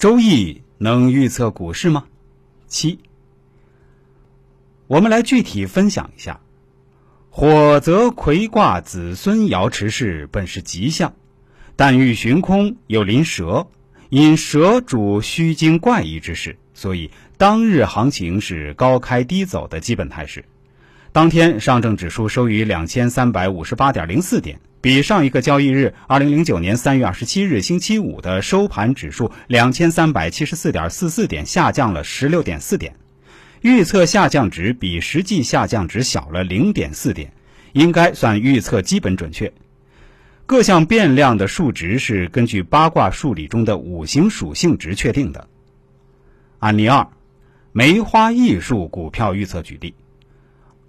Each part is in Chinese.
周易能预测股市吗？七，我们来具体分享一下。火则魁卦子孙爻持世，本是吉象，但遇寻空又临蛇，因蛇主虚惊怪异之事，所以当日行情是高开低走的基本态势。当天上证指数收于两千三百五十八点零四点，比上一个交易日二零零九年三月二十七日星期五的收盘指数两千三百七十四点四四点下降了十六点四点。预测下降值比实际下降值小了零点四点，应该算预测基本准确。各项变量的数值是根据八卦数理中的五行属性值确定的。案例二：梅花艺术股票预测举例。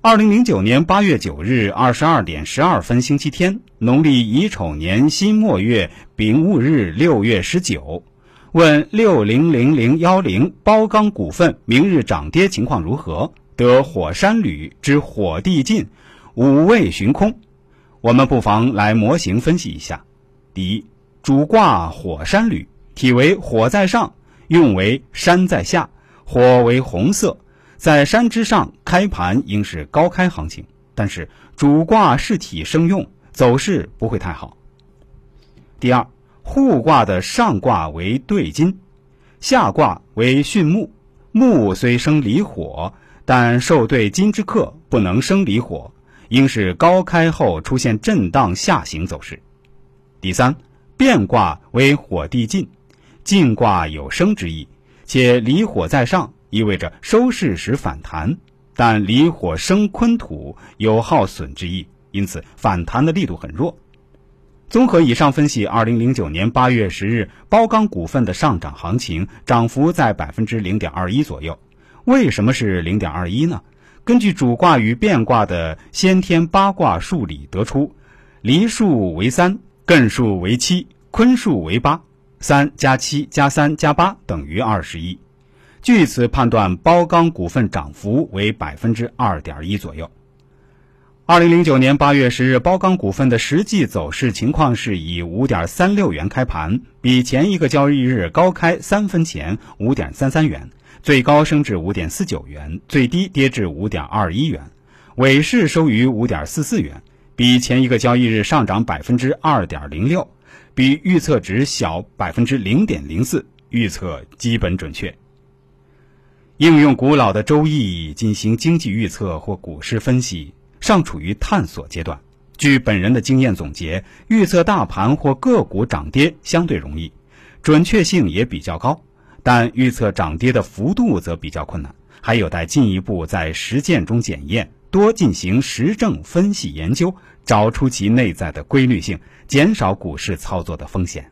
二零零九年八月九日二十二点十二分星期天，农历乙丑年辛末月丙午日六月十九。问六零零零幺零包钢股份明日涨跌情况如何？得火山旅之火地进，五位寻空。我们不妨来模型分析一下。第一，主卦火山旅，体为火在上，用为山在下，火为红色，在山之上开盘应是高开行情，但是主卦是体生用，走势不会太好。第二。互卦的上卦为兑金，下卦为巽木。木虽生离火，但受对金之克，不能生离火，应是高开后出现震荡下行走势。第三，变卦为火地进，进卦有生之意，且离火在上，意味着收市时反弹，但离火生坤土，有耗损之意，因此反弹的力度很弱。综合以上分析，二零零九年八月十日包钢股份的上涨行情涨幅在百分之零点二一左右。为什么是零点二一呢？根据主卦与变卦的先天八卦数理得出，离数为三，艮数为七，坤数为八，三加七加三加八等于二十一。据此判断，包钢股份涨幅为百分之二点一左右。二零零九年八月十日，包钢股份的实际走势情况是以五点三六元开盘，比前一个交易日高开三分钱五点三三元，最高升至五点四九元，最低跌至五点二一元，尾市收于五点四四元，比前一个交易日上涨百分之二点零六，比预测值小百分之零点零四，预测基本准确。应用古老的周易进行经济预测或股市分析。尚处于探索阶段。据本人的经验总结，预测大盘或个股涨跌相对容易，准确性也比较高；但预测涨跌的幅度则比较困难，还有待进一步在实践中检验，多进行实证分析研究，找出其内在的规律性，减少股市操作的风险。